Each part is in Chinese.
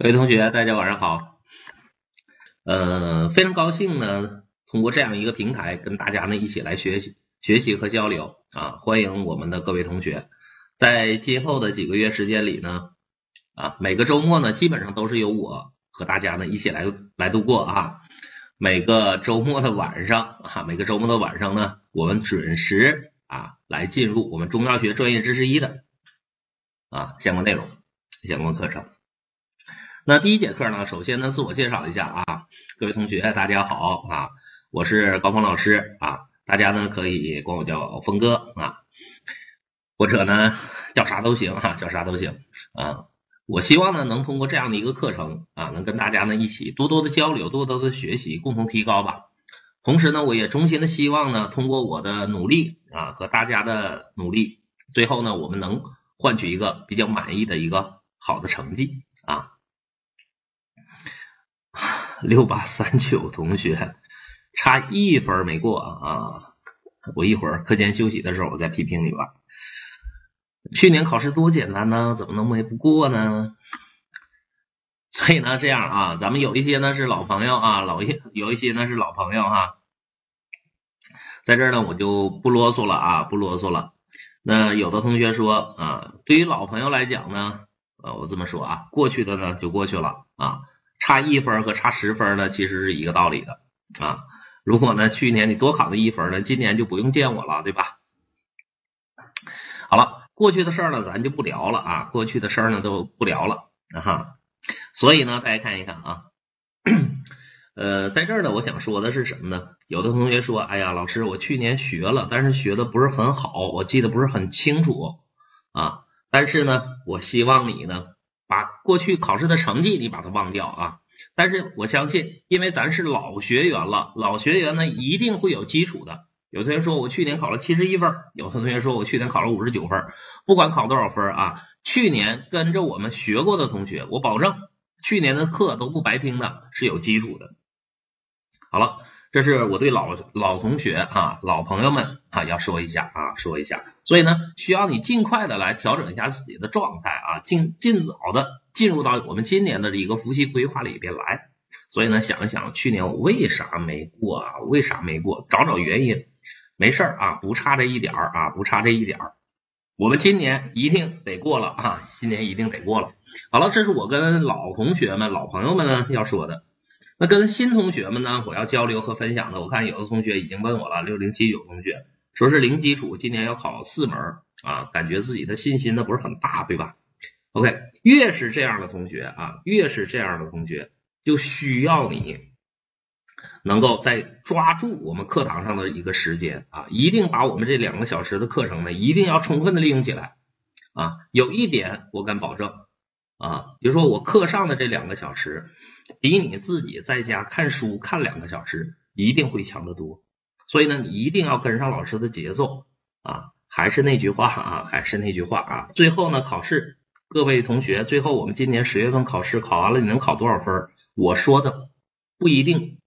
各位同学，大家晚上好。呃，非常高兴呢，通过这样一个平台，跟大家呢一起来学习、学习和交流啊。欢迎我们的各位同学，在今后的几个月时间里呢，啊，每个周末呢，基本上都是由我和大家呢一起来来度过啊。每个周末的晚上啊，每个周末的晚上呢，我们准时啊来进入我们中药学专业知识一的啊相关内容、相关课程。那第一节课呢，首先呢，自我介绍一下啊，各位同学，大家好啊，我是高峰老师啊，大家呢可以管我叫峰哥啊，或者呢叫啥都行哈，叫啥都行啊。我希望呢，能通过这样的一个课程啊，能跟大家呢一起多多的交流，多多的学习，共同提高吧。同时呢，我也衷心的希望呢，通过我的努力啊和大家的努力，最后呢，我们能换取一个比较满意的一个好的成绩啊。六八三九同学差一分没过啊！我一会儿课间休息的时候我再批评你吧。去年考试多简单呢，怎么能没不过呢？所以呢，这样啊，咱们有一些呢是老朋友啊，老一有一些呢是老朋友哈，在这儿呢我就不啰嗦了啊，不啰嗦了。那有的同学说啊，对于老朋友来讲呢，呃，我这么说啊，过去的呢就过去了啊。差一分和差十分呢，其实是一个道理的啊。如果呢，去年你多考了一分呢，今年就不用见我了，对吧？好了，过去的事儿呢，咱就不聊了啊。过去的事儿呢，都不聊了啊。所以呢，大家看一看啊，呃，在这儿呢，我想说的是什么呢？有的同学说，哎呀，老师，我去年学了，但是学的不是很好，我记得不是很清楚啊。但是呢，我希望你呢。过去考试的成绩你把它忘掉啊！但是我相信，因为咱是老学员了，老学员呢一定会有基础的。有同学说我去年考了七十一分，有的同学说我去年考了五十九分，不管考多少分啊，去年跟着我们学过的同学，我保证去年的课都不白听的，是有基础的。好了。这是我对老老同学啊、老朋友们啊要说一下啊，说一下。所以呢，需要你尽快的来调整一下自己的状态啊，尽尽早的进入到我们今年的这个复习规划里边来。所以呢，想一想去年我为啥没过啊？为啥没过？找找原因。没事儿啊，不差这一点儿啊，不差这一点儿。我们今年一定得过了啊，今年一定得过了。好了，这是我跟老同学们、老朋友们呢要说的。那跟新同学们呢，我要交流和分享的，我看有的同学已经问我了，六零七九同学说是零基础，今年要考四门啊，感觉自己的信心呢不是很大，对吧？OK，越是这样的同学啊，越是这样的同学，就需要你能够在抓住我们课堂上的一个时间啊，一定把我们这两个小时的课程呢，一定要充分的利用起来啊。有一点我敢保证啊，比如说我课上的这两个小时。比你自己在家看书看两个小时一定会强得多，所以呢，你一定要跟上老师的节奏啊！还是那句话啊，还是那句话啊！最后呢，考试，各位同学，最后我们今年十月份考试考完了，你能考多少分？我说的不一定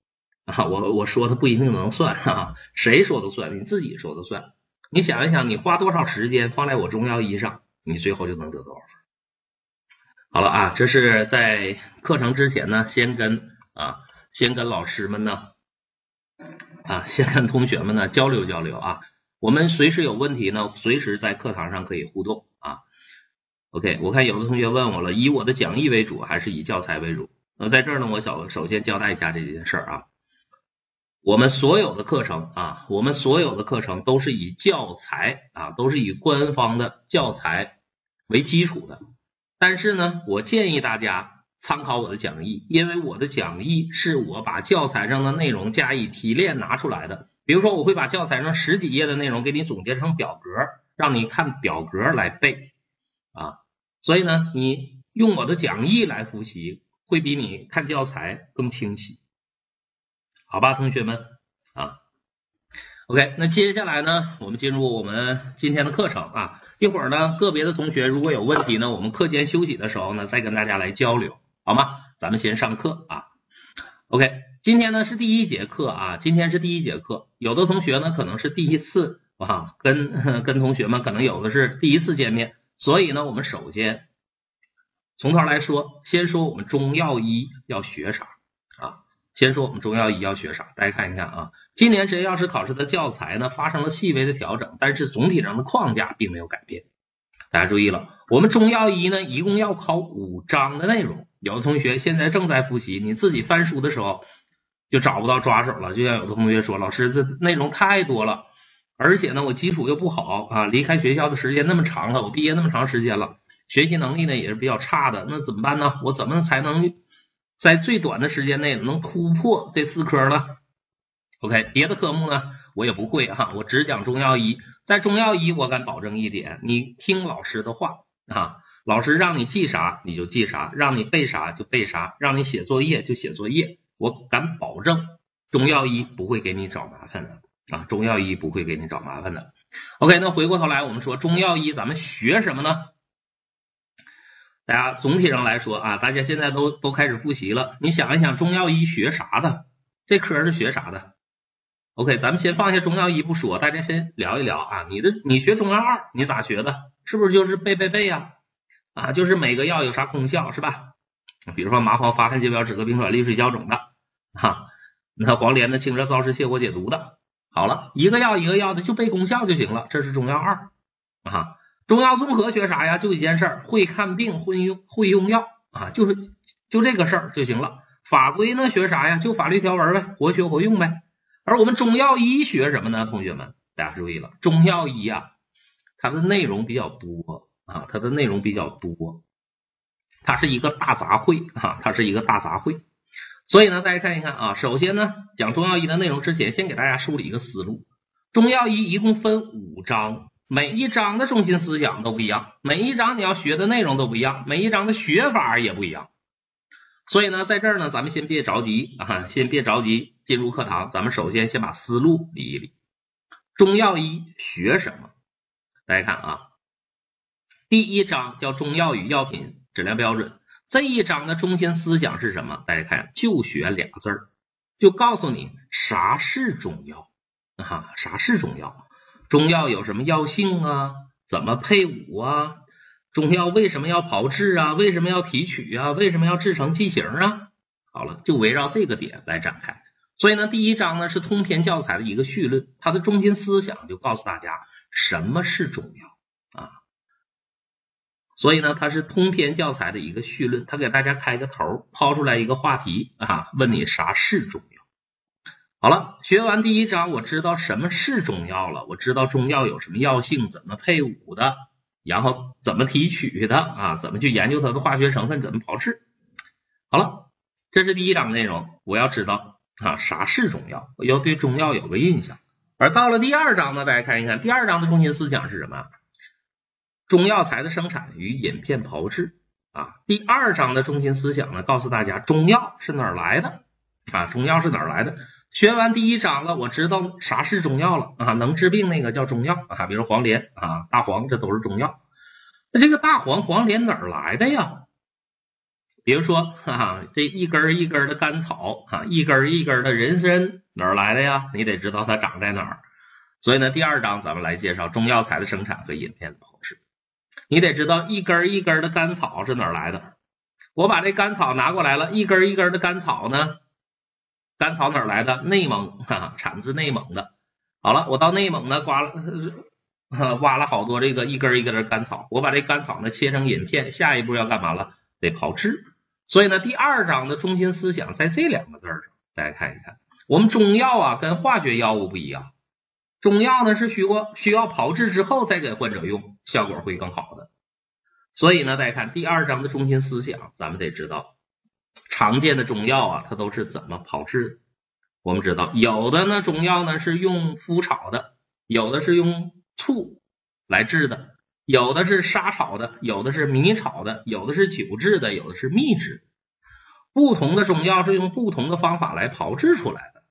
啊，我我说的不一定能算啊，谁说的算？你自己说的算。你想一想，你花多少时间放在我中药医上，你最后就能得多少分？好了啊，这是在课程之前呢，先跟啊，先跟老师们呢，啊，先跟同学们呢交流交流啊。我们随时有问题呢，随时在课堂上可以互动啊。OK，我看有的同学问我了，以我的讲义为主还是以教材为主？那在这儿呢，我首首先交代一下这件事啊。我们所有的课程啊，我们所有的课程都是以教材啊，都是以官方的教材为基础的。但是呢，我建议大家参考我的讲义，因为我的讲义是我把教材上的内容加以提炼拿出来的。比如说，我会把教材上十几页的内容给你总结成表格，让你看表格来背啊。所以呢，你用我的讲义来复习，会比你看教材更清晰，好吧，同学们啊。OK，那接下来呢，我们进入我们今天的课程啊。一会儿呢，个别的同学如果有问题呢，我们课间休息的时候呢，再跟大家来交流，好吗？咱们先上课啊。OK，今天呢是第一节课啊，今天是第一节课。有的同学呢可能是第一次啊，跟跟同学们可能有的是第一次见面，所以呢，我们首先从头来说，先说我们中药医要学啥？先说我们中药医要学啥？大家看一看啊，今年职业药师考试的教材呢发生了细微的调整，但是总体上的框架并没有改变。大家注意了，我们中药医呢一共要考五章的内容。有的同学现在正在复习，你自己翻书的时候就找不到抓手了。就像有的同学说，老师这内容太多了，而且呢我基础又不好啊，离开学校的时间那么长了，我毕业那么长时间了，学习能力呢也是比较差的，那怎么办呢？我怎么才能在最短的时间内能突破这四科呢？OK，别的科目呢我也不会哈，我只讲中药医。在中药医，我敢保证一点，你听老师的话啊。老师让你记啥你就记啥，让你背啥就背啥，让你写作业就写作业。我敢保证，中药医不会给你找麻烦的啊！中药医不会给你找麻烦的。OK，那回过头来，我们说中药医咱们学什么呢？大家总体上来说啊，大家现在都都开始复习了。你想一想，中药医学啥的？这科是学啥的？OK，咱们先放下中药医不说，大家先聊一聊啊。你的你学中药二，你咋学的？是不是就是背背背呀？啊，就是每个药有啥功效是吧？比如说麻黄、发汗、解表、止咳、平喘、利水消肿的，哈，那黄连的清热燥湿、泻火解毒的。好了，一个药一个药的就背功效就行了，这是中药二啊。中药综合学啥呀？就一件事儿，会看病，会用会用药啊，就是就这个事儿就行了。法规呢学啥呀？就法律条文呗，活学活用呗。而我们中药医学什么呢？同学们，大家注意了，中药医啊，它的内容比较多。啊，它的内容比较多，它是一个大杂烩啊，它是一个大杂烩。所以呢，大家看一看啊，首先呢，讲中药医的内容之前，先给大家梳理一个思路。中药医一共分五章，每一章的中心思想都不一样，每一章你要学的内容都不一样，每一章的学法也不一样。所以呢，在这儿呢，咱们先别着急啊，先别着急进入课堂，咱们首先先把思路理一理。中药医学什么？大家看啊。第一章叫中药与药品质量标准，这一章的中心思想是什么？大家看，就学俩字儿，就告诉你啥是中药啊？啥是中药？中药有什么药性啊？怎么配伍啊？中药为什么要炮制啊？为什么要提取啊？为什么要制成剂型啊？好了，就围绕这个点来展开。所以呢，第一章呢是通篇教材的一个绪论，它的中心思想就告诉大家什么是中药啊？所以呢，它是通篇教材的一个绪论，它给大家开个头，抛出来一个话题啊，问你啥是中药。好了，学完第一章，我知道什么是中药了，我知道中药有什么药性，怎么配伍的，然后怎么提取的啊，怎么去研究它的化学成分，怎么炮制。好了，这是第一章内容，我要知道啊啥是中药，我要对中药有个印象。而到了第二章呢，大家看一看，第二章的中心思想是什么？中药材的生产与饮片炮制啊，第二章的中心思想呢，告诉大家中药是哪儿来的啊？中药是哪儿来的？学完第一章了，我知道啥是中药了啊？能治病那个叫中药啊，比如黄连啊、大黄，这都是中药。那这个大黄、黄连哪儿来的呀？比如说哈哈，这一根一根的甘草啊，一根一根的人参哪儿来的呀？你得知道它长在哪儿。所以呢，第二章咱们来介绍中药材的生产和饮片的炮制。你得知道一根一根的甘草是哪儿来的？我把这甘草拿过来了，一根一根的甘草呢？甘草哪儿来的？内蒙，哈，产自内蒙的。好了，我到内蒙呢，刮了，挖了好多这个一根一根的甘草，我把这甘草呢切成饮片，下一步要干嘛了？得炮制。所以呢，第二章的中心思想在这两个字上，大家看一看。我们中药啊，跟化学药物不一样。中药呢是需过需要炮制之后再给患者用，效果会更好的。所以呢，大家看第二章的中心思想，咱们得知道常见的中药啊，它都是怎么炮制。我们知道有的呢中药呢是用麸炒的，有的是用醋来制的，有的是沙炒的，有的是米炒的，有的是酒制的，有的是蜜制。不同的中药是用不同的方法来炮制出来的。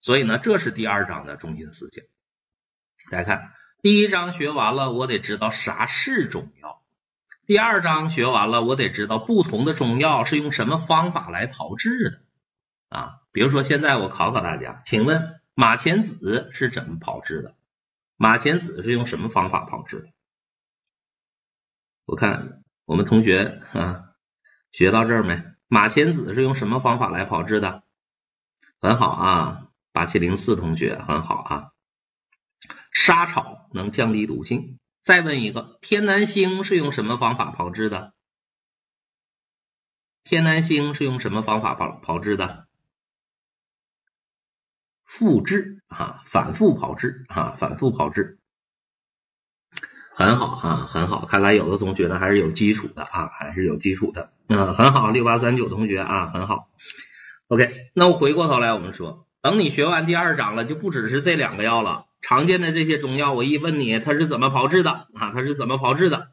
所以呢，这是第二章的中心思想。大家看，第一章学完了，我得知道啥是中药；第二章学完了，我得知道不同的中药是用什么方法来炮制的啊。比如说，现在我考考大家，请问马钱子是怎么炮制的？马钱子是用什么方法炮制的？我看我们同学啊，学到这儿没？马钱子是用什么方法来炮制的？很好啊，八七零四同学很好啊。沙草能降低毒性。再问一个，天南星是用什么方法炮制的？天南星是用什么方法炮炮制的？复制啊，反复炮制啊，反复炮制。很好啊，很好，看来有的同学呢还是有基础的啊，还是有基础的。嗯，很好，六八三九同学啊，很好。OK，那我回过头来，我们说，等你学完第二章了，就不只是这两个药了。常见的这些中药，我一问你，它是怎么炮制的啊？它是怎么炮制的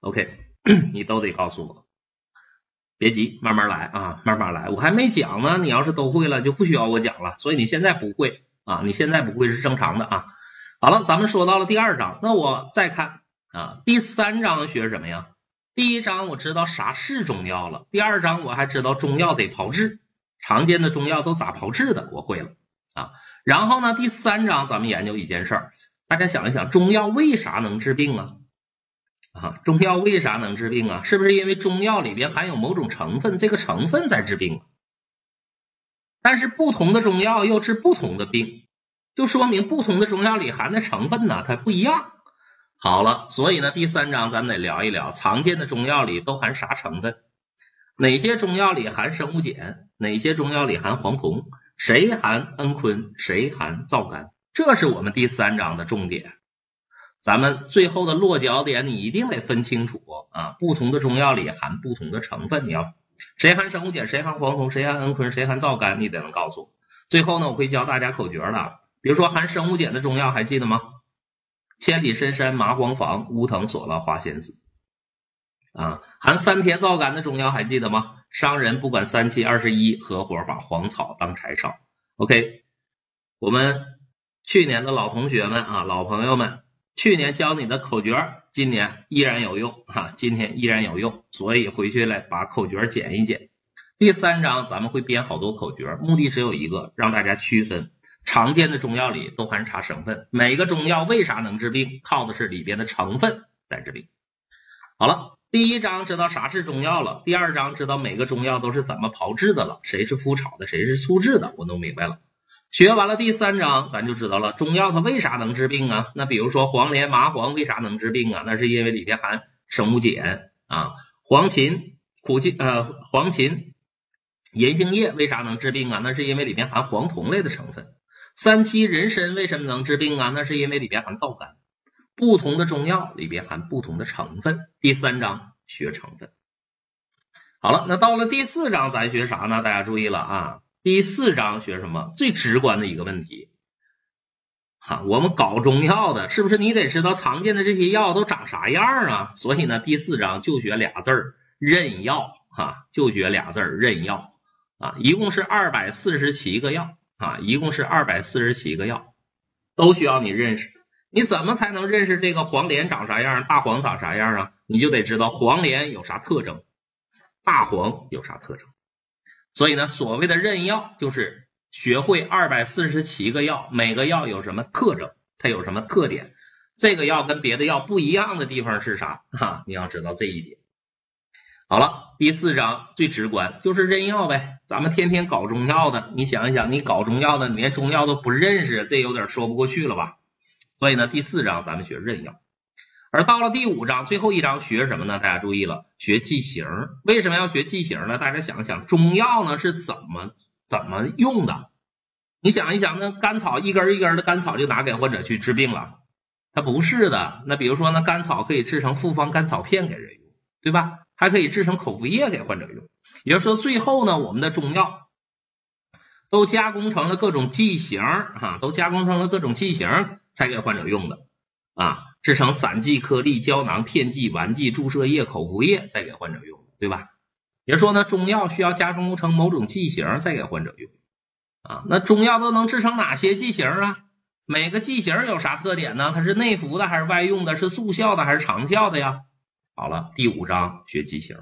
？OK，你都得告诉我。别急，慢慢来啊，慢慢来。我还没讲呢，你要是都会了，就不需要我讲了。所以你现在不会啊，你现在不会是正常的啊。好了，咱们说到了第二章，那我再看啊，第三章学什么呀？第一章我知道啥是中药了，第二章我还知道中药得炮制，常见的中药都咋炮制的，我会了啊。然后呢，第三章咱们研究一件事儿，大家想一想，中药为啥能治病啊？啊，中药为啥能治病啊？是不是因为中药里边含有某种成分，这个成分在治病？但是不同的中药又治不同的病。就说明不同的中药里含的成分呢，它不一样。好了，所以呢，第三章咱们得聊一聊常见的中药里都含啥成分？哪些中药里含生物碱？哪些中药里含黄酮？谁含蒽醌？谁含皂苷？这是我们第三章的重点。咱们最后的落脚点，你一定得分清楚啊！不同的中药里含不同的成分，你要谁含生物碱？谁含黄酮？谁含蒽醌？谁含皂苷？你得能告诉我。最后呢，我会教大家口诀了。比如说含生物碱的中药还记得吗？千里深山麻黄房，乌藤索了花仙子。啊，含三萜皂苷的中药还记得吗？商人不管三七二十一，合伙把黄草当柴烧。OK，我们去年的老同学们啊，老朋友们，去年教你的口诀，今年依然有用哈，今天依然有用，所以回去来把口诀剪一剪。第三章咱们会编好多口诀，目的只有一个，让大家区分。常见的中药里都含啥成分？每个中药为啥能治病？靠的是里边的成分在治病。好了，第一章知道啥是中药了，第二章知道每个中药都是怎么炮制的了，谁是麸炒的，谁是粗制的，我弄明白了。学完了第三章，咱就知道了中药它为啥能治病啊？那比如说黄连、麻黄为啥能治病啊？那是因为里边含生物碱啊。黄芩、苦杏呃黄芩、银杏叶为啥能治病啊？那是因为里边含黄酮类的成分。三七人参为什么能治病啊？那是因为里边含皂苷。不同的中药里边含不同的成分。第三章学成分。好了，那到了第四章，咱学啥呢？大家注意了啊！第四章学什么？最直观的一个问题。哈，我们搞中药的，是不是你得知道常见的这些药都长啥样啊？所以呢，第四章就学俩字儿：认药。哈，就学俩字儿：认药。啊，一共是二百四十七个药。啊，一共是二百四十七个药，都需要你认识。你怎么才能认识这个黄连长啥样，大黄长啥样啊？你就得知道黄连有啥特征，大黄有啥特征。所以呢，所谓的认药，就是学会二百四十七个药，每个药有什么特征，它有什么特点，这个药跟别的药不一样的地方是啥？哈，你要知道这一点。好了，第四章最直观就是认药呗。咱们天天搞中药的，你想一想，你搞中药的，你连中药都不认识，这有点说不过去了吧？所以呢，第四章咱们学认药，而到了第五章最后一章学什么呢？大家注意了，学剂型。为什么要学剂型呢？大家想一想，中药呢是怎么怎么用的？你想一想，那甘草一根一根的甘草就拿给患者去治病了？它不是的。那比如说，呢甘草可以制成复方甘草片给人用，对吧？还可以制成口服液给患者用，也就是说，最后呢，我们的中药都加工成了各种剂型，哈，都加工成了各种剂型才给患者用的，啊，制成散剂、颗粒、胶囊、片剂、丸剂、注射液、口服液再给患者用，对吧？也说呢，中药需要加工成某种剂型再给患者用，啊，那中药都能制成哪些剂型啊？每个剂型有啥特点呢？它是内服的还是外用的？是速效的还是长效的呀？好了，第五章学剂型，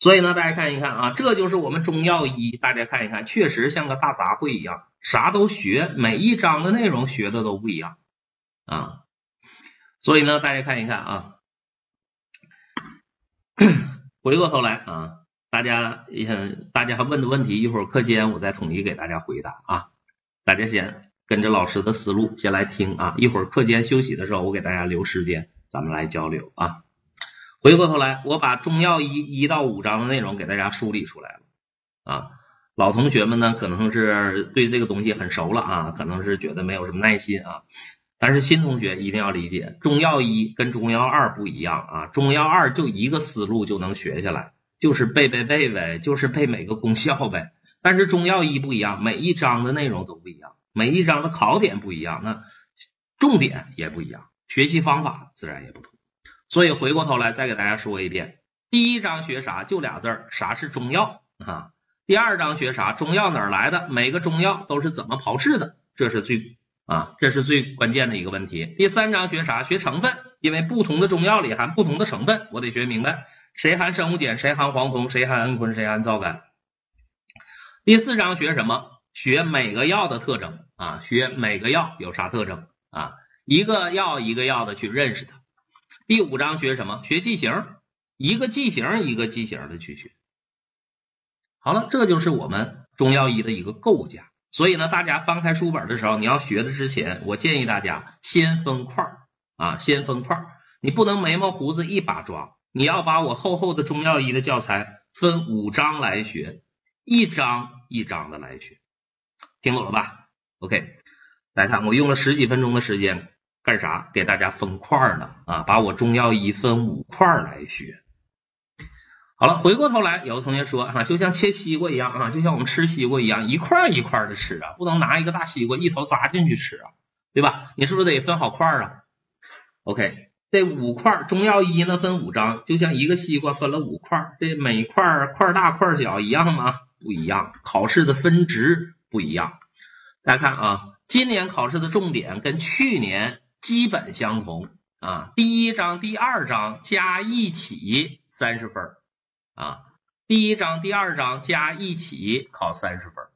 所以呢，大家看一看啊，这就是我们中药一，大家看一看，确实像个大杂烩一样，啥都学，每一章的内容学的都不一样啊。所以呢，大家看一看啊，回过头来啊，大家也大家问的问题，一会儿课间我再统一给大家回答啊。大家先跟着老师的思路先来听啊，一会儿课间休息的时候，我给大家留时间，咱们来交流啊。回过头来，我把中药一一到五章的内容给大家梳理出来了啊。老同学们呢，可能是对这个东西很熟了啊，可能是觉得没有什么耐心啊。但是新同学一定要理解，中药一跟中药二不一样啊。中药二就一个思路就能学下来，就是背背背呗，就是背每个功效呗。但是中药一不一样，每一章的内容都不一样，每一章的考点不一样，那重点也不一样，学习方法自然也不同。所以回过头来再给大家说一遍，第一章学啥？就俩字儿，啥是中药啊？第二章学啥？中药哪儿来的？每个中药都是怎么炮制的？这是最啊，这是最关键的一个问题。第三章学啥？学成分，因为不同的中药里含不同的成分，我得学明白谁含生物碱，谁含黄酮，谁含氨醌，谁含皂苷。第四章学什么？学每个药的特征啊，学每个药有啥特征啊？一个药一个药的去认识它。第五章学什么？学剂型，一个剂型一个剂型的去学。好了，这就是我们中药医的一个构架。所以呢，大家翻开书本的时候，你要学的之前，我建议大家先分块儿啊，先分块儿。你不能眉毛胡子一把抓，你要把我厚厚的中药医的教材分五章来学，一章一章的来学。听懂了吧？OK，来看我用了十几分钟的时间干啥？给大家分块儿呢啊，把我中药一分五块来学。好了，回过头来，有的同学说啊，就像切西瓜一样啊，就像我们吃西瓜一样，一块一块的吃啊，不能拿一个大西瓜一头扎进去吃啊，对吧？你是不是得分好块啊？OK，这五块中药一呢分五章，就像一个西瓜分了五块，这每块块大块小一样吗？不一样，考试的分值不一样。大家看啊，今年考试的重点跟去年基本相同啊，第一章、第二章加一起三十分。啊，第一章、第二章加一起考三十分，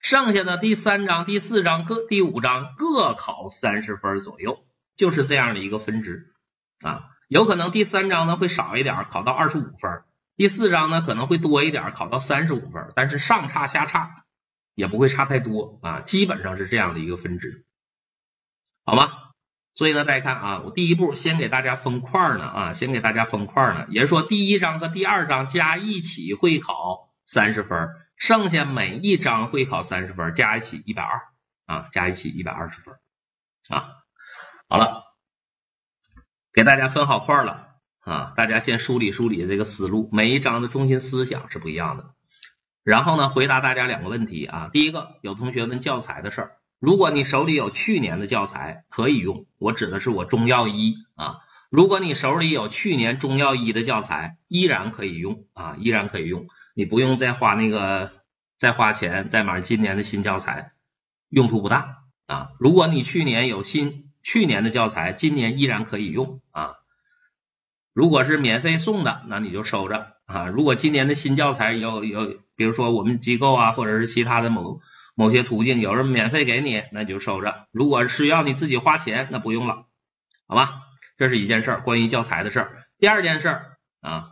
剩下的第三章、第四章各第五章各考三十分左右，就是这样的一个分值啊。有可能第三章呢会少一点，考到二十五分；第四章呢可能会多一点，考到三十五分。但是上差下差也不会差太多啊，基本上是这样的一个分值，好吗？所以呢，大家看啊，我第一步先给大家分块呢啊，先给大家分块呢，也就是说第一章和第二章加一起会考三十分，剩下每一章会考三十分，加一起一百二啊，加一起一百二十分啊。好了，给大家分好块了啊，大家先梳理梳理这个思路，每一章的中心思想是不一样的。然后呢，回答大家两个问题啊，第一个有同学问教材的事儿。如果你手里有去年的教材，可以用。我指的是我中药一啊。如果你手里有去年中药一的教材，依然可以用啊，依然可以用。你不用再花那个再花钱再买今年的新教材，用处不大啊。如果你去年有新去年的教材，今年依然可以用啊。如果是免费送的，那你就收着啊。如果今年的新教材有有，比如说我们机构啊，或者是其他的某。某些途径有人免费给你，那你就收着；如果是要你自己花钱，那不用了，好吧？这是一件事儿，关于教材的事儿。第二件事儿啊，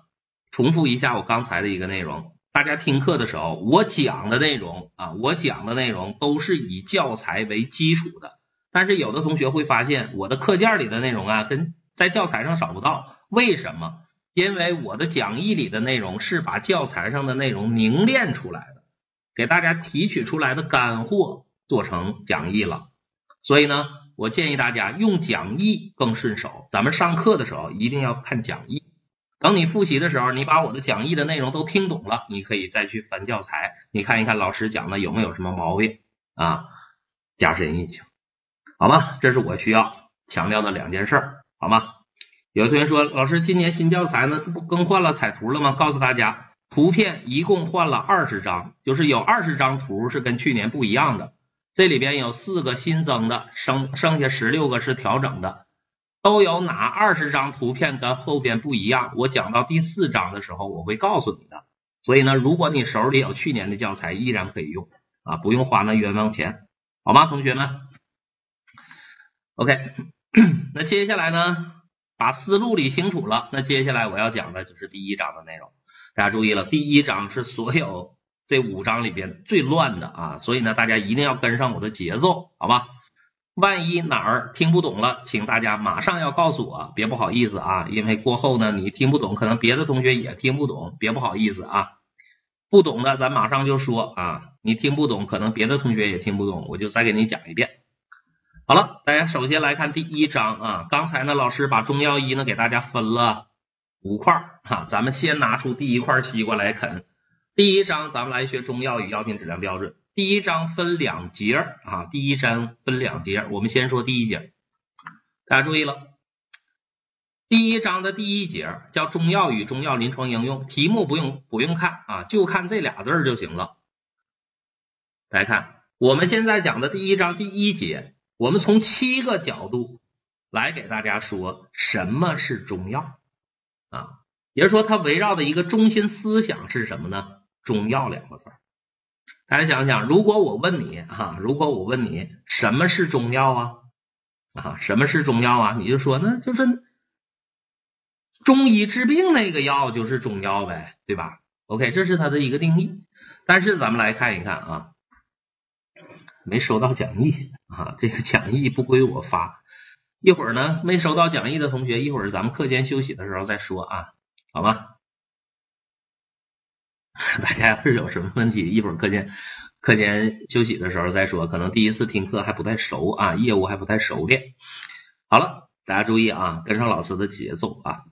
重复一下我刚才的一个内容，大家听课的时候，我讲的内容啊，我讲的内容都是以教材为基础的。但是有的同学会发现，我的课件里的内容啊，跟在教材上找不到。为什么？因为我的讲义里的内容是把教材上的内容凝练出来的。给大家提取出来的干货做成讲义了，所以呢，我建议大家用讲义更顺手。咱们上课的时候一定要看讲义，等你复习的时候，你把我的讲义的内容都听懂了，你可以再去翻教材，你看一看老师讲的有没有什么毛病啊，加深印象，好吗？这是我需要强调的两件事，好吗？有同学说，老师今年新教材呢，不更换了彩图了吗？告诉大家。图片一共换了二十张，就是有二十张图是跟去年不一样的。这里边有四个新增的，剩剩下十六个是调整的。都有哪二十张图片跟后边不一样？我讲到第四章的时候，我会告诉你的。所以呢，如果你手里有去年的教材，依然可以用啊，不用花那冤枉钱，好吗，同学们？OK，那接下来呢？把思路理清楚了，那接下来我要讲的就是第一章的内容。大家注意了，第一章是所有这五章里边最乱的啊，所以呢，大家一定要跟上我的节奏，好吧？万一哪儿听不懂了，请大家马上要告诉我，别不好意思啊，因为过后呢你听不懂，可能别的同学也听不懂，别不好意思啊。不懂的咱马上就说啊，你听不懂，可能别的同学也听不懂，我就再给你讲一遍。好了，大家首先来看第一章啊，刚才呢老师把中药一呢给大家分了五块哈，咱们先拿出第一块西瓜来啃。第一章咱们来学中药与药品质量标准。第一章分两节啊，第一章分两节，我们先说第一节。大家注意了，第一章的第一节叫中药与中药临床应用，题目不用不用看啊，就看这俩字就行了。来看我们现在讲的第一章第一节，我们从七个角度来给大家说什么是中药啊，也就是说它围绕的一个中心思想是什么呢？中药两个字。大家想想，如果我问你啊，如果我问你什么是中药啊啊，什么是中药啊？你就说那就是中医治病那个药就是中药呗，对吧？OK，这是它的一个定义。但是咱们来看一看啊，没收到讲义啊，这个讲义不归我发。一会儿呢，没收到讲义的同学，一会儿咱们课间休息的时候再说啊，好吗？大家要是有什么问题，一会儿课间课间休息的时候再说。可能第一次听课还不太熟啊，业务还不太熟练。好了，大家注意啊，跟上老师的节奏啊。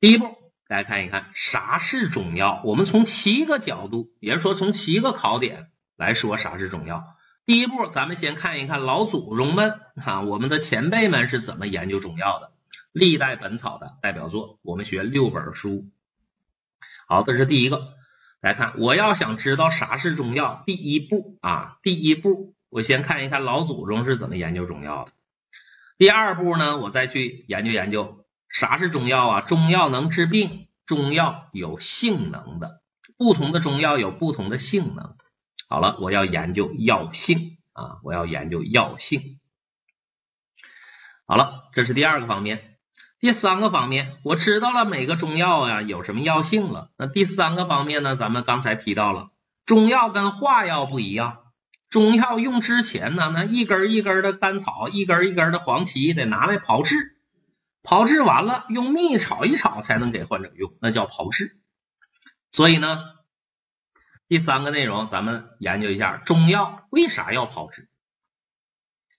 第一步，大家看一看啥是中药。我们从七个角度，也就是说从七个考点来说啥是中药。第一步，咱们先看一看老祖宗们啊，我们的前辈们是怎么研究中药的。历代本草的代表作，我们学六本书。好，这是第一个。来看，我要想知道啥是中药，第一步啊，第一步我先看一看老祖宗是怎么研究中药的。第二步呢，我再去研究研究啥是中药啊？中药能治病，中药有性能的，不同的中药有不同的性能。好了，我要研究药性啊，我要研究药性。好了，这是第二个方面。第三个方面，我知道了每个中药呀有什么药性了。那第三个方面呢？咱们刚才提到了，中药跟化药不一样。中药用之前呢，那一根一根的甘草，一根一根的黄芪得拿来炮制，炮制完了用蜜炒一炒才能给患者用，那叫炮制。所以呢，第三个内容咱们研究一下中药为啥要炮制？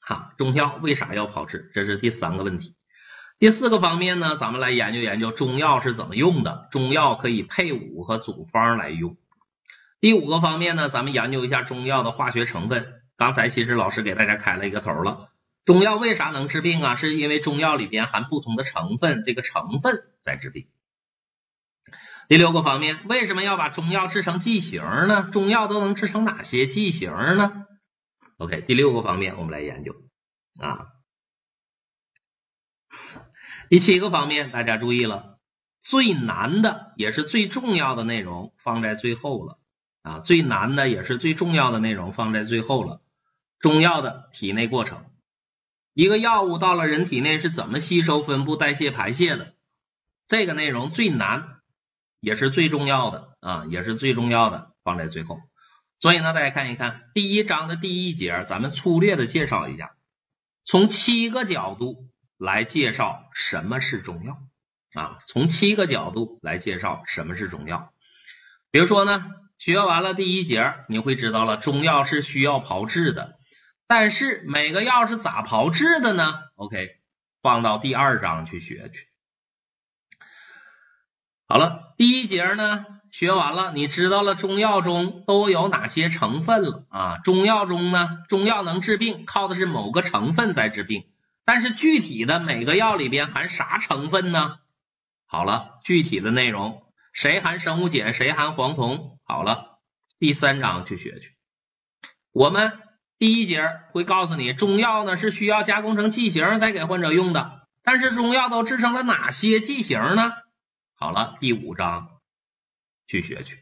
哈，中药为啥要炮制？这是第三个问题。第四个方面呢，咱们来研究研究中药是怎么用的。中药可以配伍和组方来用。第五个方面呢，咱们研究一下中药的化学成分。刚才其实老师给大家开了一个头了。中药为啥能治病啊？是因为中药里边含不同的成分，这个成分在治病。第六个方面，为什么要把中药制成剂型呢？中药都能制成哪些剂型呢？OK，第六个方面我们来研究啊。第七个方面，大家注意了，最难的也是最重要的内容放在最后了啊！最难的也是最重要的内容放在最后了。中药的体内过程，一个药物到了人体内是怎么吸收、分布、代谢、排泄的？这个内容最难，也是最重要的啊，也是最重要的放在最后。所以呢，大家看一看第一章的第一节，咱们粗略的介绍一下，从七个角度。来介绍什么是中药啊？从七个角度来介绍什么是中药。比如说呢，学完了第一节，你会知道了中药是需要炮制的，但是每个药是咋炮制的呢？OK，放到第二章去学去。好了，第一节呢学完了，你知道了中药中都有哪些成分了啊？中药中呢，中药能治病，靠的是某个成分在治病。但是具体的每个药里边含啥成分呢？好了，具体的内容，谁含生物碱，谁含黄酮？好了，第三章去学去。我们第一节会告诉你，中药呢是需要加工成剂型再给患者用的。但是中药都制成了哪些剂型呢？好了，第五章去学去。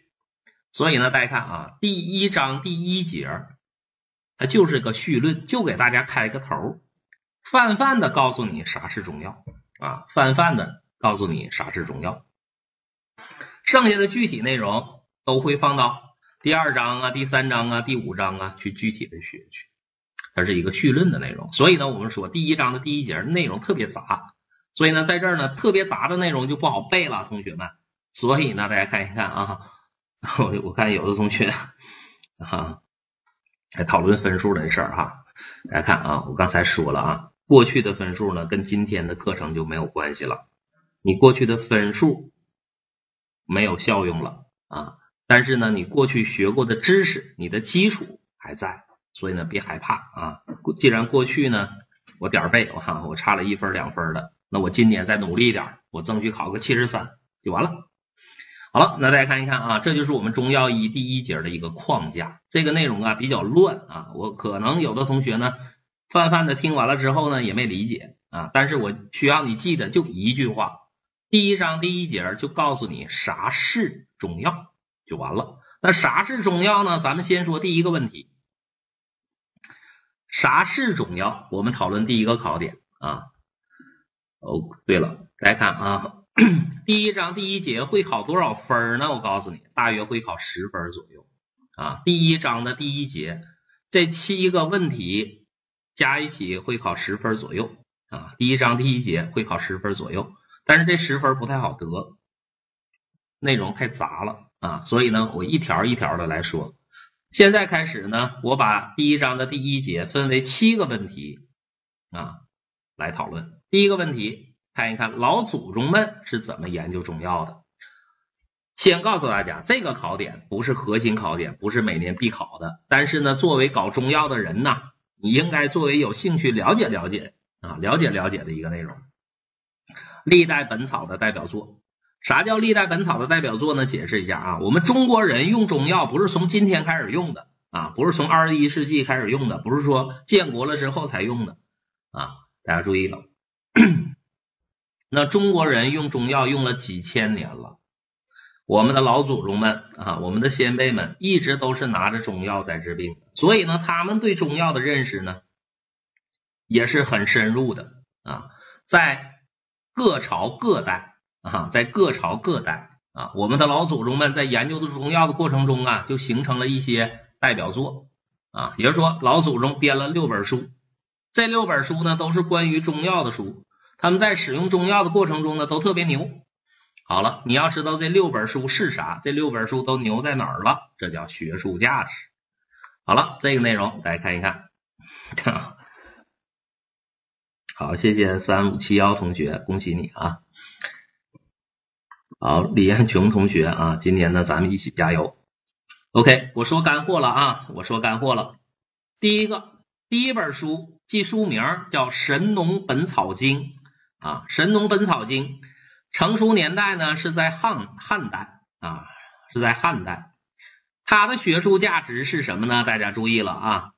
所以呢，大家看啊，第一章第一节，它就是个绪论，就给大家开个头。泛泛的告诉你啥是中药啊，泛泛的告诉你啥是中药，剩下的具体内容都会放到第二章啊、第三章啊、第五章啊去具体的学去。它是一个绪论的内容，所以呢，我们说第一章的第一节内容特别杂，所以呢，在这儿呢，特别杂的内容就不好背了，同学们。所以呢，大家看一看啊，我我看有的同学啊，在讨论分数的事儿哈，大家看啊，我刚才说了啊，过去的分数呢跟今天的课程就没有关系了，你过去的分数没有效用了啊，但是呢，你过去学过的知识，你的基础还在。所以呢，别害怕啊！既然过去呢，我点儿背哈，我差了一分两分的，那我今年再努力一点，我争取考个七十三就完了。好了，那大家看一看啊，这就是我们中药一第一节的一个框架。这个内容啊比较乱啊，我可能有的同学呢，泛泛的听完了之后呢也没理解啊，但是我需要你记得就一句话：第一章第一节就告诉你啥是中药就完了。那啥是中药呢？咱们先说第一个问题。啥是中药？我们讨论第一个考点啊。哦，对了，来看啊，第一章第一节会考多少分呢？我告诉你，大约会考十分左右啊。第一章的第一节这七个问题加一起会考十分左右啊。第一章第一节会考十分左右，但是这十分不太好得，内容太杂了啊。所以呢，我一条一条的来说。现在开始呢，我把第一章的第一节分为七个问题啊来讨论。第一个问题，看一看老祖宗们是怎么研究中药的。先告诉大家，这个考点不是核心考点，不是每年必考的。但是呢，作为搞中药的人呢，你应该作为有兴趣了解了解啊，了解了解的一个内容。历代本草的代表作。啥叫历代本草的代表作呢？解释一下啊，我们中国人用中药不是从今天开始用的啊，不是从二十一世纪开始用的，不是说建国了之后才用的啊。大家注意了，那中国人用中药用了几千年了，我们的老祖宗们啊，我们的先辈们一直都是拿着中药在治病，所以呢，他们对中药的认识呢也是很深入的啊，在各朝各代。啊，在各朝各代啊，我们的老祖宗们在研究的中药的过程中啊，就形成了一些代表作啊，也就是说，老祖宗编了六本书，这六本书呢都是关于中药的书，他们在使用中药的过程中呢都特别牛。好了，你要知道这六本书是啥，这六本书都牛在哪儿了，这叫学术价值。好了，这个内容大家看一看。好，谢谢三五七幺同学，恭喜你啊！好，李彦琼同学啊，今年呢咱们一起加油。OK，我说干货了啊，我说干货了。第一个，第一本书记书名叫《神农本草经》啊，《神农本草经》成书年代呢是在汉汉代啊，是在汉代。它的学术价值是什么呢？大家注意了啊，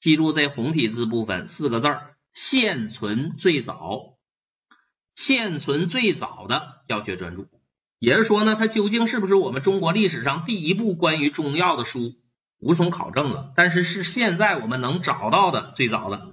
记住这红体字部分四个字儿：现存最早，现存最早的药学专著。也就是说呢，它究竟是不是我们中国历史上第一部关于中药的书，无从考证了。但是是现在我们能找到的最早的